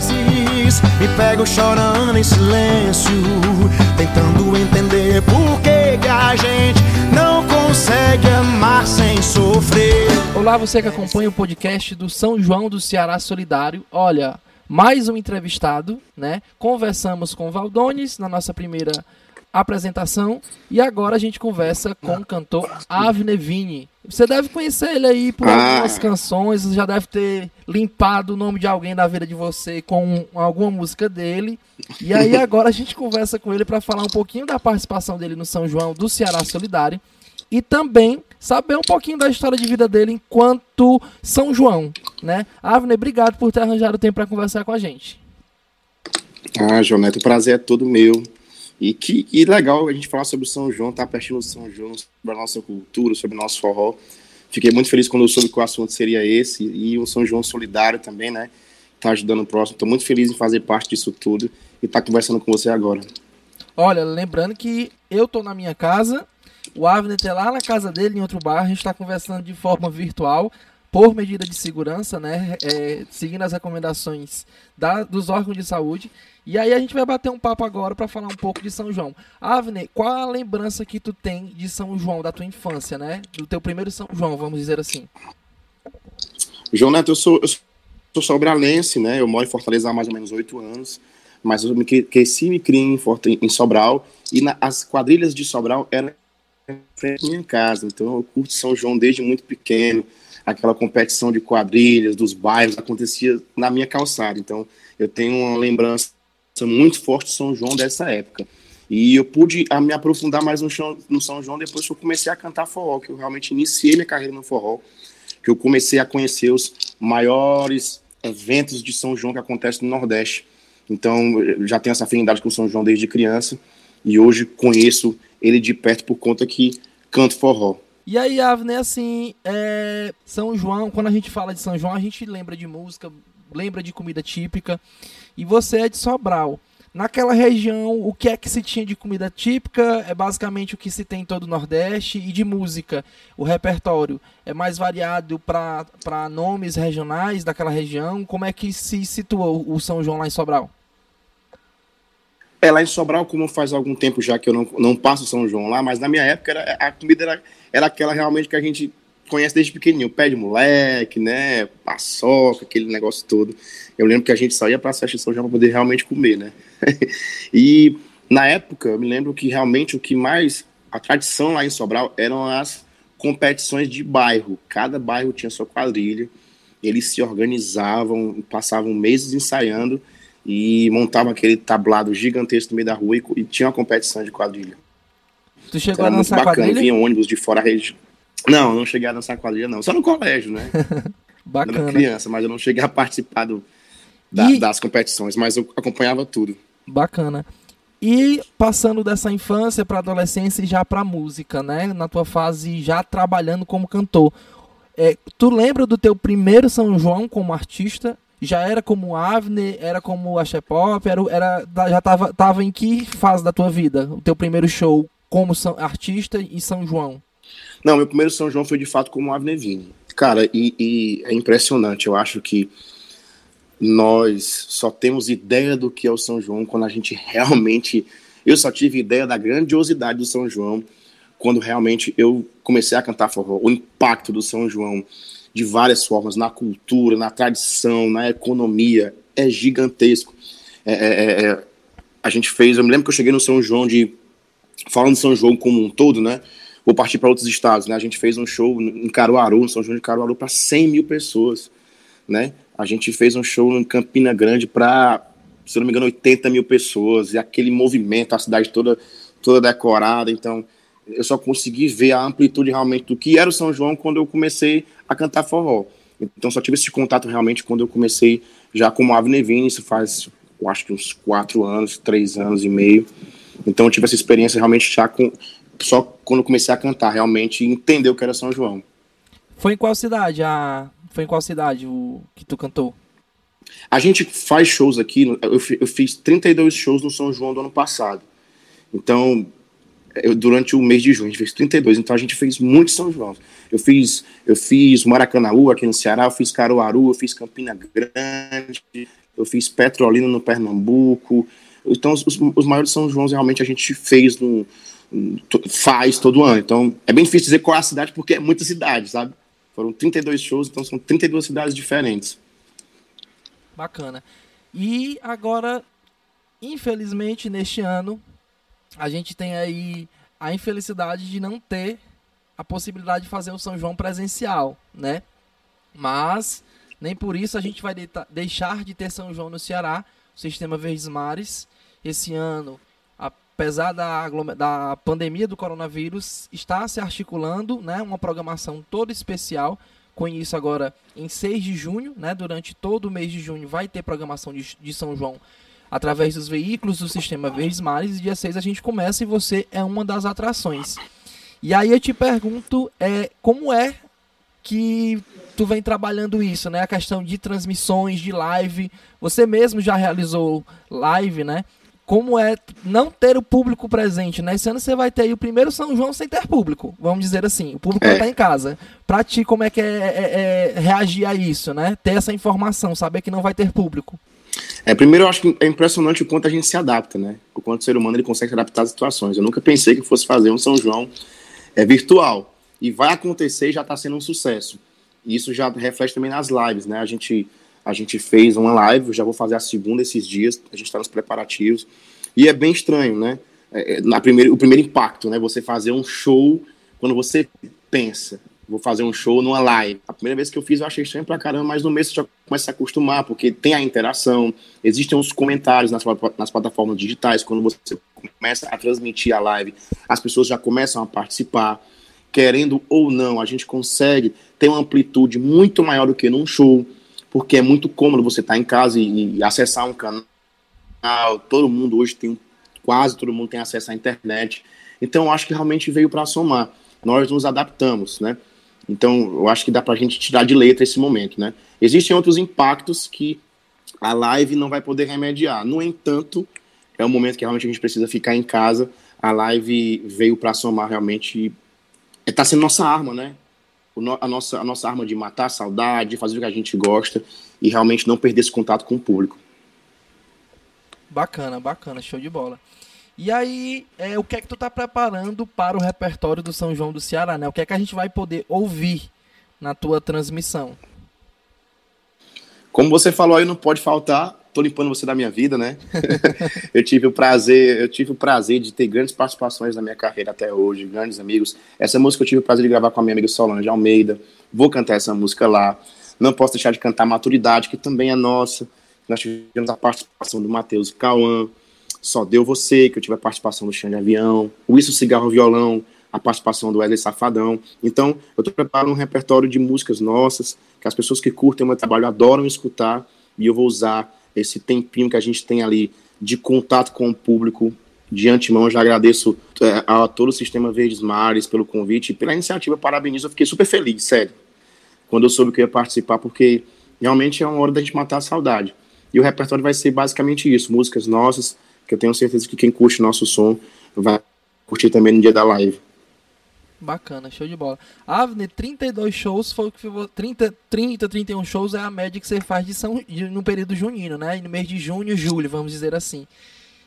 vezes me pego chorando em silêncio, tentando entender por que a gente não consegue amar sem sofrer. Olá, você que acompanha o podcast do São João do Ceará Solidário. Olha, mais um entrevistado, né? Conversamos com Valdones na nossa primeira apresentação e agora a gente conversa com o cantor Avne Vini. Você deve conhecer ele aí por Ah. algumas canções, já deve ter limpado o nome de alguém da vida de você com alguma música dele. E aí agora a gente conversa com ele para falar um pouquinho da participação dele no São João do Ceará Solidário e também saber um pouquinho da história de vida dele enquanto São João, né? Avner, obrigado por ter arranjado tempo para conversar com a gente. Ah, João Neto, o prazer é todo meu. E que, que legal a gente falar sobre o São João, tá pertinho do São João, sobre a nossa cultura, sobre o nosso forró. Fiquei muito feliz quando eu soube que o assunto seria esse, e o São João solidário também, né? Tá ajudando o próximo. Tô muito feliz em fazer parte disso tudo e tá conversando com você agora. Olha, lembrando que eu tô na minha casa, o Avner tá lá na casa dele, em outro bar, a gente tá conversando de forma virtual, por medida de segurança, né? É, seguindo as recomendações da- dos órgãos de saúde. E aí a gente vai bater um papo agora para falar um pouco de São João. Avner, qual a lembrança que tu tem de São João, da tua infância, né? Do teu primeiro São João, vamos dizer assim. João Neto, eu sou, eu sou sobralense, né? Eu moro em Fortaleza há mais ou menos oito anos, mas eu me cre- cresci e me criei em, em Sobral, e na- as quadrilhas de Sobral eram frente à minha casa, então eu curto São João desde muito pequeno, aquela competição de quadrilhas dos bairros acontecia na minha calçada, então eu tenho uma lembrança muito forte de São João dessa época. E eu pude ah, me aprofundar mais no, São João depois que eu comecei a cantar forró, que eu realmente iniciei minha carreira no forró, que eu comecei a conhecer os maiores eventos de São João que acontecem no Nordeste. Então, já tenho essa afinidade com o São João desde criança e hoje conheço ele de perto por conta que canto forró. E aí, Avner, assim, é, São João, quando a gente fala de São João, a gente lembra de música, lembra de comida típica. E você é de Sobral. Naquela região, o que é que se tinha de comida típica é basicamente o que se tem em todo o Nordeste. E de música, o repertório é mais variado para nomes regionais daquela região. Como é que se situa o São João lá em Sobral? É, lá em Sobral, como faz algum tempo já que eu não, não passo São João lá, mas na minha época era, a comida era, era aquela realmente que a gente conhece desde pequenininho, pé de moleque, né, paçoca, aquele negócio todo. Eu lembro que a gente saía para a festa de São João para poder realmente comer, né. e na época, eu me lembro que realmente o que mais, a tradição lá em Sobral eram as competições de bairro. Cada bairro tinha sua quadrilha, eles se organizavam, passavam meses ensaiando e montavam aquele tablado gigantesco no meio da rua e, e tinha uma competição de quadrilha. Tu chegou Era a muito dançar bacana, quadrilha? vinha ônibus de fora a rede. Não, não cheguei a dançar quadrilha, não. Só no colégio, né? Eu era Bacana. criança, mas eu não cheguei a participar do, da- E- das competições, mas eu acompanhava tudo. Bacana. E passando dessa infância para adolescência e já para música, né? Na tua fase já trabalhando como cantor. É, tu lembra do teu primeiro São João como artista? Já era como Avner? Era como Axé Pop? Era, era, já tava, tava em que fase da tua vida? O teu primeiro show como São- artista e São João? Não, meu primeiro São João foi de fato como Avner Vini. Cara, e, e é impressionante. Eu acho que nós só temos ideia do que é o São João quando a gente realmente. Eu só tive ideia da grandiosidade do São João quando realmente eu comecei a cantar forró. O impacto do São João de várias formas, na cultura, na tradição, na economia, é gigantesco. É, é, é, é, a gente fez, eu me lembro que eu cheguei no São João de. Falando de São João como um todo, né? Vou partir para outros estados, né? A gente fez um show em Caruaru, no São João de Caruaru, para 100 mil pessoas, né? A gente fez um show em Campina Grande para, se não me engano, 80 mil pessoas, e aquele movimento, a cidade toda, toda decorada. Então, eu só consegui ver a amplitude realmente do que era o São João quando eu comecei a cantar forró. Então, só tive esse contato realmente quando eu comecei já como Avner Vini, isso faz, eu acho que uns quatro anos, três anos e meio. Então, eu tive essa experiência realmente já com, só quando eu comecei a cantar, realmente, entender o que era São João. Foi em qual cidade? A... Foi em qual cidade o que tu cantou? A gente faz shows aqui, eu fiz 32 shows no São João do ano passado. Então, eu, durante o mês de junho, a gente fez 32, então a gente fez muito São João. Eu fiz, eu fiz Maracanaú aqui no Ceará, eu fiz Caruaru, eu fiz Campina Grande, eu fiz Petrolina no Pernambuco. Então os, os maiores São João realmente a gente fez no, faz todo ano. Então é bem difícil dizer qual é a cidade porque é muita cidade, sabe? Foram 32 shows, então são 32 cidades diferentes. Bacana. E agora, infelizmente, neste ano, a gente tem aí a infelicidade de não ter a possibilidade de fazer o São João presencial, né? Mas nem por isso a gente vai de deixar de ter São João no Ceará, o sistema Verdes Mares. Esse ano, apesar da, da pandemia do coronavírus, está se articulando né, uma programação toda especial. Com isso agora em 6 de junho, né, durante todo o mês de junho, vai ter programação de, de São João através dos veículos do sistema Verdes Mares. E dia 6 a gente começa e você é uma das atrações. E aí eu te pergunto, é, como é que tu vem trabalhando isso, né? A questão de transmissões, de live. Você mesmo já realizou live, né? Como é não ter o público presente, né? Esse ano você vai ter aí o primeiro São João sem ter público, vamos dizer assim. O público é. estar em casa. Pra ti, como é que é, é, é reagir a isso, né? Ter essa informação, saber que não vai ter público. É, primeiro eu acho que é impressionante o quanto a gente se adapta, né? O quanto o ser humano ele consegue se adaptar às situações. Eu nunca pensei que fosse fazer um São João é, virtual. E vai acontecer e já está sendo um sucesso. E isso já reflete também nas lives, né? A gente, a gente fez uma live, já vou fazer a segunda esses dias, a gente está nos preparativos. E é bem estranho, né? É, é, na primeira, o primeiro impacto, né? Você fazer um show quando você pensa, vou fazer um show numa live. A primeira vez que eu fiz eu achei estranho pra caramba, mas no mês você já começa a acostumar, porque tem a interação, existem os comentários nas, nas plataformas digitais, quando você começa a transmitir a live, as pessoas já começam a participar, querendo ou não, a gente consegue ter uma amplitude muito maior do que num show, porque é muito cômodo você estar tá em casa e, e acessar um canal, todo mundo hoje tem, quase todo mundo tem acesso à internet, então eu acho que realmente veio para somar. Nós nos adaptamos, né? Então, eu acho que dá para a gente tirar de letra esse momento, né? Existem outros impactos que a live não vai poder remediar. No entanto, é um momento que realmente a gente precisa ficar em casa. A live veio para somar realmente. Está sendo nossa arma, né? a, nossa, a nossa arma de matar a saudade, de fazer o que a gente gosta e realmente não perder esse contato com o público. Bacana, bacana, show de bola. E aí, é, o que é que tu tá preparando para o repertório do São João do Ceará, né? O que é que a gente vai poder ouvir na tua transmissão? Como você falou aí, não pode faltar. Tô limpando você da minha vida, né? eu tive o prazer, eu tive o prazer de ter grandes participações na minha carreira até hoje, grandes amigos. Essa música eu tive o prazer de gravar com a minha amiga Solange Almeida. Vou cantar essa música lá. Não posso deixar de cantar Maturidade, que também é nossa. Nós tivemos a participação do Matheus Cauã, só Deu Você, que eu tive a participação do Xande Avião, o Isso Cigarro Violão, a participação do Wesley Safadão. Então, eu estou preparando um repertório de músicas nossas, que as pessoas que curtem o meu trabalho adoram escutar, e eu vou usar esse tempinho que a gente tem ali de contato com o público. De antemão, já agradeço é, a todo o Sistema Verdes Mares pelo convite pela iniciativa. Parabenizo, eu fiquei super feliz, sério, quando eu soube que eu ia participar, porque realmente é uma hora da gente matar a saudade. E o repertório vai ser basicamente isso: músicas nossas, que eu tenho certeza que quem curte nosso som vai curtir também no dia da live. Bacana, show de bola. Avner, 32 shows foi o que 30, 30, 31 shows é a média que você faz de São, de, no período junino, né? no mês de junho, julho, vamos dizer assim.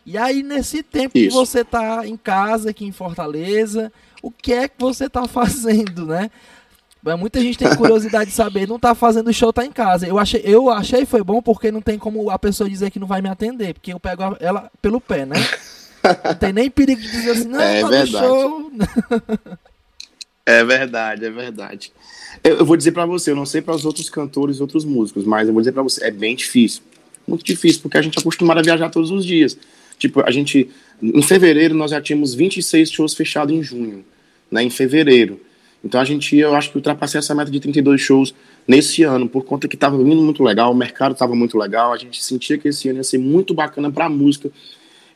E aí, nesse tempo Isso. que você tá em casa aqui em Fortaleza, o que é que você tá fazendo, né? Muita gente tem curiosidade de saber, não tá fazendo show, tá em casa. Eu achei, eu achei foi bom porque não tem como a pessoa dizer que não vai me atender, porque eu pego ela pelo pé, né? Não tem nem perigo de dizer assim, não, é tá verdade. show. É verdade, é verdade. Eu, eu vou dizer para você, eu não sei para os outros cantores, outros músicos, mas eu vou dizer para você, é bem difícil. Muito difícil, porque a gente é acostumado a viajar todos os dias. Tipo, a gente, em fevereiro, nós já tínhamos 26 shows fechados em junho, né, em fevereiro. Então a gente, eu acho que ultrapassei essa meta de 32 shows nesse ano, por conta que estava vindo muito legal, o mercado estava muito legal, a gente sentia que esse ano ia ser muito bacana para a música,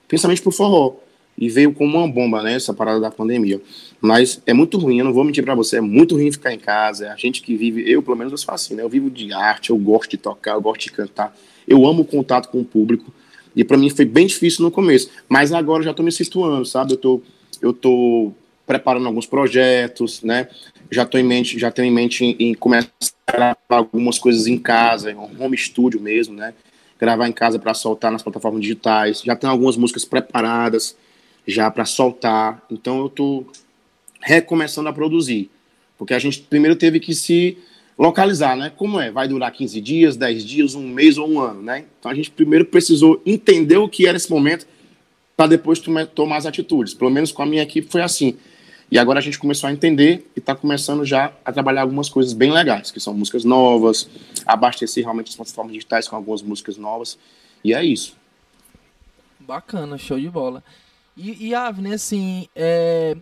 principalmente para o forró. E veio como uma bomba, né, essa parada da pandemia. Mas é muito ruim, eu não vou mentir para você, é muito ruim ficar em casa. A gente que vive, eu pelo menos eu sou assim, né? Eu vivo de arte, eu gosto de tocar, eu gosto de cantar. Eu amo o contato com o público. E para mim foi bem difícil no começo, mas agora eu já tô me situando, sabe? Eu tô eu tô preparando alguns projetos, né? Já tô em mente, já tenho em mente em, em começar a gravar algumas coisas em casa, um home studio mesmo, né? Gravar em casa para soltar nas plataformas digitais. Já tenho algumas músicas preparadas já para soltar. Então eu tô recomeçando a produzir, porque a gente primeiro teve que se localizar, né? Como é? Vai durar 15 dias, 10 dias, um mês ou um ano, né? Então a gente primeiro precisou entender o que era esse momento para depois tomar as atitudes. Pelo menos com a minha equipe foi assim. E agora a gente começou a entender e está começando já a trabalhar algumas coisas bem legais, que são músicas novas, abastecer realmente as plataformas digitais com algumas músicas novas. E é isso. Bacana, show de bola. E, e Avni, assim, é,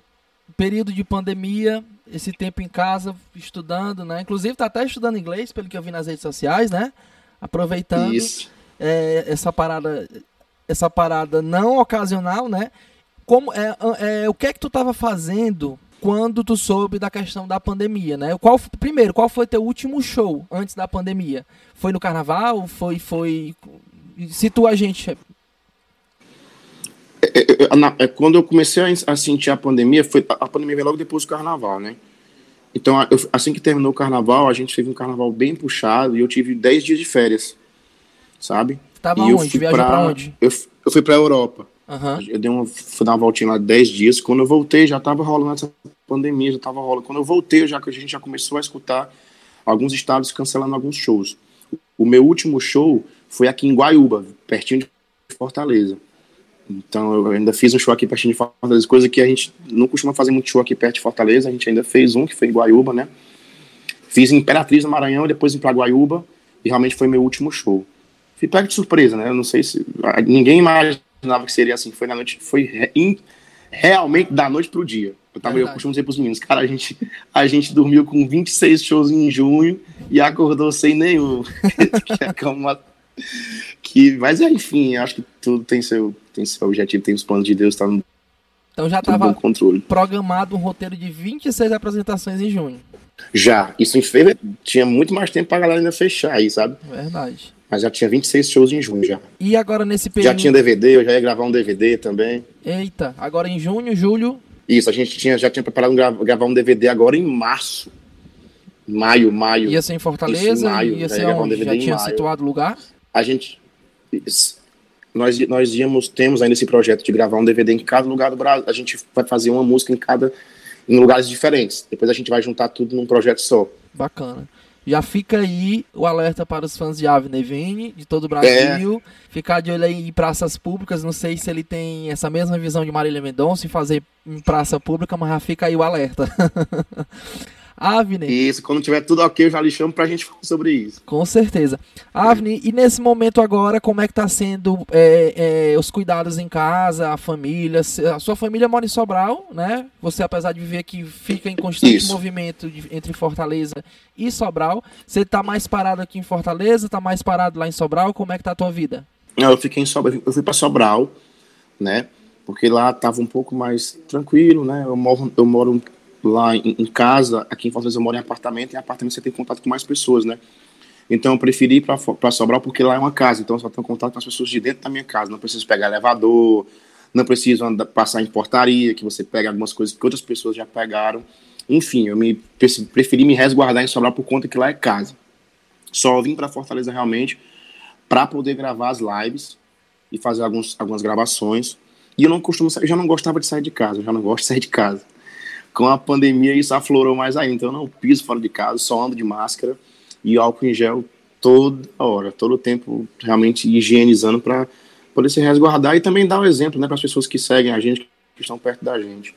período de pandemia, esse tempo em casa, estudando, né? Inclusive tá até estudando inglês, pelo que eu vi nas redes sociais, né? Aproveitando é, essa parada, essa parada não ocasional, né? Como é, é, o que é que tu estava fazendo quando tu soube da questão da pandemia, né? Qual, primeiro, qual foi teu último show antes da pandemia? Foi no carnaval? Foi, foi... Situa a gente. É, é, é, quando eu comecei a, sentir a pandemia, foi a pandemia veio logo depois do carnaval, né? Então, eu, assim que terminou o carnaval, a gente teve um carnaval bem puxado e eu tive 10 dias de férias, sabe? Tava e onde? Viajou pra, pra onde? Eu, eu fui pra Europa. Uhum. Eu dei uma, fui dar uma voltinha lá 10 dias. Quando eu voltei, já tava rolando essa pandemia, já tava rolando. Quando eu voltei, já que a gente já começou a escutar alguns estados cancelando alguns shows. O meu último show foi aqui em Guaiúba, pertinho de Fortaleza. Então eu ainda fiz um show aqui pertinho de Fortaleza, coisa que a gente não costuma fazer muito show aqui perto de Fortaleza. A gente ainda fez um que foi em Guaiúba, né? Fiz em Imperatriz no Maranhão, depois em Guaiúba e realmente foi meu último show. Fui pego de surpresa, né? Eu não sei se ninguém imaginava que seria assim. Foi na noite, foi re, realmente da noite pro dia. Eu, tava, eu costumo dizer pros meninos, cara, a gente, a gente dormiu com 26 shows em junho e acordou sem nenhum. que é que, mas enfim, acho que tudo tem seu, tem seu objetivo, tem os planos de Deus, tá no então já estava programado um roteiro de 26 apresentações em junho. Já, isso em fevereiro tinha muito mais tempo pra galera ainda fechar aí, sabe? Verdade. Mas já tinha 26 shows em junho já. E agora nesse período. Já tinha DVD, eu já ia gravar um DVD também. Eita, agora em junho, julho. Isso, a gente tinha, já tinha preparado um, gravar um DVD agora em março. Maio, maio. Ia ser em Fortaleza? Isso, em maio, ia ser onde? Um já tinha maio. situado o lugar? A gente. Nós, nós íamos, temos ainda esse projeto de gravar um DVD em cada lugar do Brasil. A gente vai fazer uma música em cada. em lugares diferentes. Depois a gente vai juntar tudo num projeto só. Bacana. Já fica aí o alerta para os fãs de Avner Vene, de todo o Brasil. É. Ficar de olho aí em praças públicas. Não sei se ele tem essa mesma visão de Marília Mendonça em fazer em praça pública, mas já fica aí o alerta. Avni. Isso, quando tiver tudo ok, eu já lhe chamo pra gente falar sobre isso. Com certeza. Avni, e nesse momento agora, como é que tá sendo é, é, os cuidados em casa, a família? A sua família mora em Sobral, né? Você, apesar de viver aqui, fica em constante isso. movimento de, entre Fortaleza e Sobral. Você tá mais parado aqui em Fortaleza, tá mais parado lá em Sobral? Como é que tá a tua vida? Não, eu fiquei em Sobral, eu fui pra Sobral, né? Porque lá tava um pouco mais tranquilo, né? Eu moro, eu moro lá em, em, casa, aqui em Fortaleza eu moro em apartamento, e em apartamento você tem contato com mais pessoas, né? Então eu preferi ir para Sobral porque lá é uma casa, então eu só tenho contato com as pessoas de dentro da minha casa, não preciso pegar elevador, não preciso andar, passar em portaria, que você pega algumas coisas que outras pessoas já pegaram. Enfim, eu me preferi me resguardar em Sobral por conta que lá é casa. Só vim para Fortaleza realmente para poder gravar as lives e fazer alguns, algumas gravações. E eu não costumo, eu já não gostava de sair de casa, eu já não gosto de sair de casa com a pandemia isso aflorou mais ainda. Então eu não piso fora de casa, só ando de máscara e álcool em gel toda hora, todo o tempo realmente higienizando para poder se resguardar e também dar um exemplo né, para as pessoas que seguem a gente, que estão perto da gente.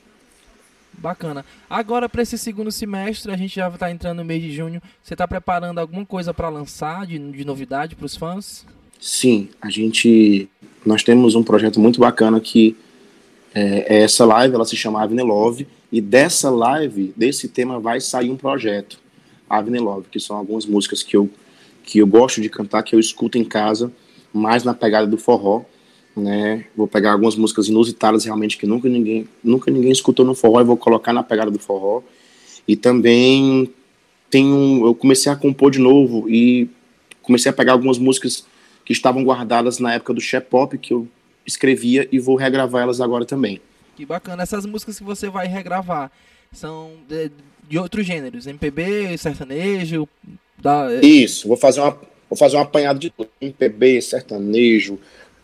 Bacana. Agora, para esse segundo semestre, a gente já está entrando no mês de junho. Você está preparando alguma coisa para lançar de, de novidade para os fãs? Sim, a gente. Nós temos um projeto muito bacana que é, é essa live, ela se chama Avenue Love e dessa live, desse tema, vai sair um projeto, Avenue Love, que são algumas músicas que eu, que eu gosto de cantar, que eu escuto em casa, mais na pegada do forró. Né? Vou pegar algumas músicas inusitadas realmente que nunca ninguém, nunca ninguém escutou no forró e vou colocar na pegada do forró. E também tenho, eu comecei a compor de novo e comecei a pegar algumas músicas que estavam guardadas na época do Shep Pop que eu escrevia e vou regravar elas agora também. Que bacana. Essas músicas que você vai regravar são de, de outros gêneros, MPB, sertanejo. Da... Isso, vou fazer uma vou fazer um apanhado de tudo, MPB, sertanejo,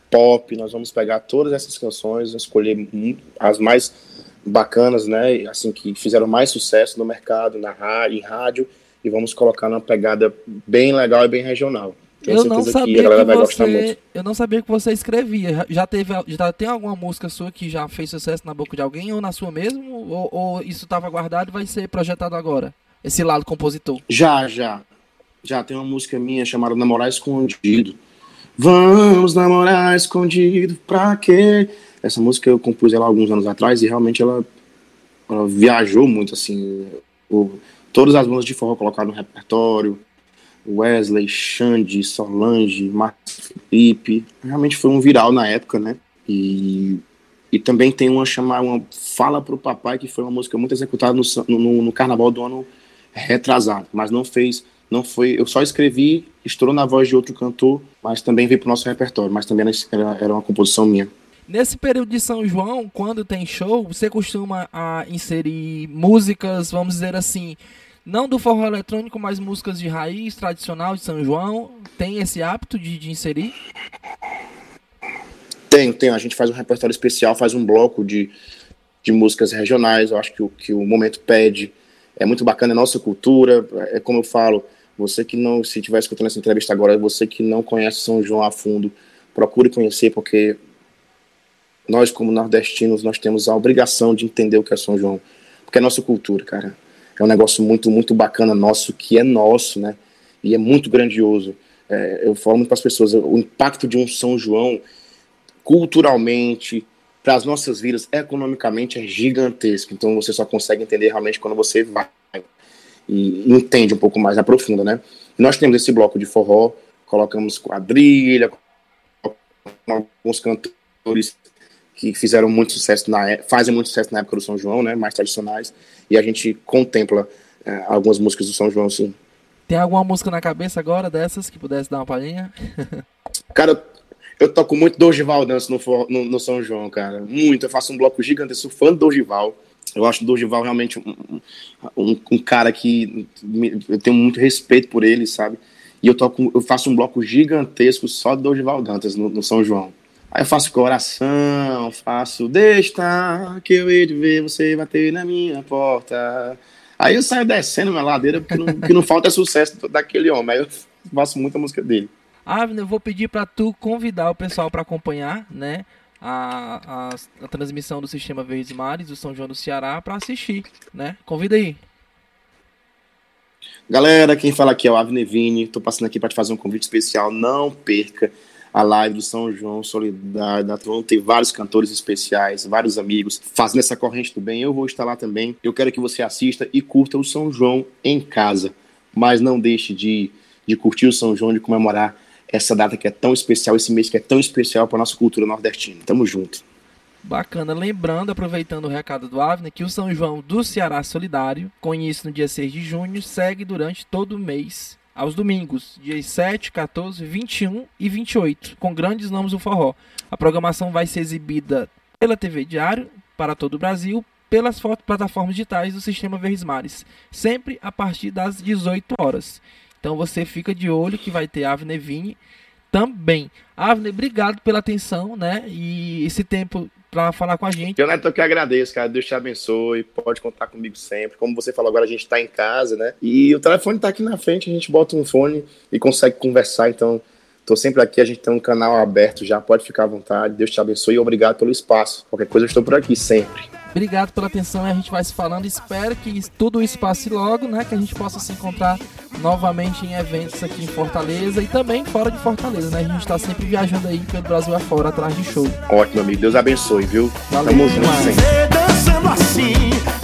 pop. Nós vamos pegar todas essas canções, escolher as mais bacanas, né? Assim que fizeram mais sucesso no mercado, na rádio, em rádio, e vamos colocar numa pegada bem legal e bem regional. Tenho eu não sabia que, que você, eu não sabia que você escrevia. Já teve, já tem alguma música sua que já fez sucesso na boca de alguém ou na sua mesmo? Ou, ou isso estava guardado e vai ser projetado agora? Esse lado compositor? Já, já. Já tem uma música minha chamada Namorar Escondido. Vamos namorar escondido, pra quê? Essa música eu compus ela alguns anos atrás e realmente ela, ela viajou muito, assim. O, todas as bandas de forró colocaram no repertório. Wesley, Xande, Solange, Marcos Felipe. Realmente foi um viral na época, né? E, e também tem uma chamada, uma Fala pro Papai, que foi uma música muito executada no, no, no carnaval do ano retrasado, mas não fez não foi, eu só escrevi, estourou na voz de outro cantor, mas também veio pro nosso repertório, mas também era, era uma composição minha. Nesse período de São João, quando tem show, você costuma a, inserir músicas, vamos dizer assim, não do forró eletrônico, mas músicas de raiz tradicional de São João? Tem esse hábito de, de inserir? Tem, tem. A gente faz um repertório especial, faz um bloco de, de músicas regionais. Eu acho que o que o momento pede é muito bacana, é nossa cultura. É como eu falo, você que não, se estiver escutando essa entrevista agora, você que não conhece São João a fundo, procure conhecer, porque nós, como nordestinos, nós temos a obrigação de entender o que é São João, porque é nossa cultura, cara. É um negócio muito, muito bacana nosso, que é nosso, né? E é muito grandioso. É, eu falo muito para as pessoas, o impacto de um São João, culturalmente, para as nossas vidas, economicamente, é gigantesco. Então você só consegue entender realmente quando você vai e entende um pouco mais, aprofunda, né? nós temos esse bloco de forró, colocamos quadrilha, alguns cantores que fizeram muito sucesso na é, fazem muito sucesso na época do São João, né? Mais tradicionais e a gente contempla é, algumas músicas do São João, sim. Tem alguma música na cabeça agora dessas que pudesse dar uma palhinha? Cara, eu toco muito Dorival Dança no, no, no, São João, cara. Muito. Eu faço um bloco gigante, sou fã do Dorival. Eu acho o Dorival realmente um, um, um, cara que eu tenho muito respeito por ele, sabe? E eu toco, eu faço um bloco gigantesco só do Dorival Dantas no, no São João. Aí eu faço coração, faço deixa que eu hei de ver você bater na minha porta. Aí eu saio descendo na ladeira porque não, porque não falta sucesso daquele homem. Aí eu faço muita música dele. Avner, eu vou pedir para tu convidar o pessoal para acompanhar, né? A, a, a, transmissão do Sistema Verdes Mares do São João do Ceará para assistir, né? Convida aí. Galera, quem fala aqui é o Avner Vini. Tô passando aqui para te fazer um convite especial. Não perca a live do São João Solidário da Toronto. Tem vários cantores especiais, vários amigos fazendo essa corrente do bem. Eu vou estar lá também. Eu quero que você assista e curta o São João em casa. Mas não deixe de, de curtir o São João, de comemorar essa data que é tão especial, esse mês que é tão especial para nossa cultura nordestina. Tamo junto. Bacana. Lembrando, aproveitando o recado do Avner, que o São João do Ceará Solidário, com início no dia 6 de junho, segue durante todo o mês, aos domingos, dias 7, 14, 21 e 28, com grandes nomes do forró. A programação vai ser exibida pela TV Diário, para todo o Brasil, pelas plataformas digitais do Sistema Verdes Mares, sempre a partir das 18 horas. Então você fica de olho que vai ter Avner Vini também. Avner, obrigado pela atenção, né? E esse tempo para falar com a gente. Eu, Neto, que agradeço, cara. Deus te abençoe. Pode contar comigo sempre. Como você falou agora, a gente está em casa, né? E o telefone está aqui na frente, a gente bota um fone e consegue conversar. Então, Estou sempre aqui, a gente tem um canal aberto já, pode ficar à vontade. Deus te abençoe e obrigado pelo espaço. Qualquer coisa eu estou por aqui sempre. Obrigado pela atenção, a gente vai se falando. Espero que tudo isso passe logo, né? Que a gente possa se encontrar novamente em eventos aqui em Fortaleza e também fora de Fortaleza, né? A gente está sempre viajando aí pelo Brasil afora, atrás de show. Ótimo, amigo. Deus abençoe, viu? Valeu, Tamo junto sempre.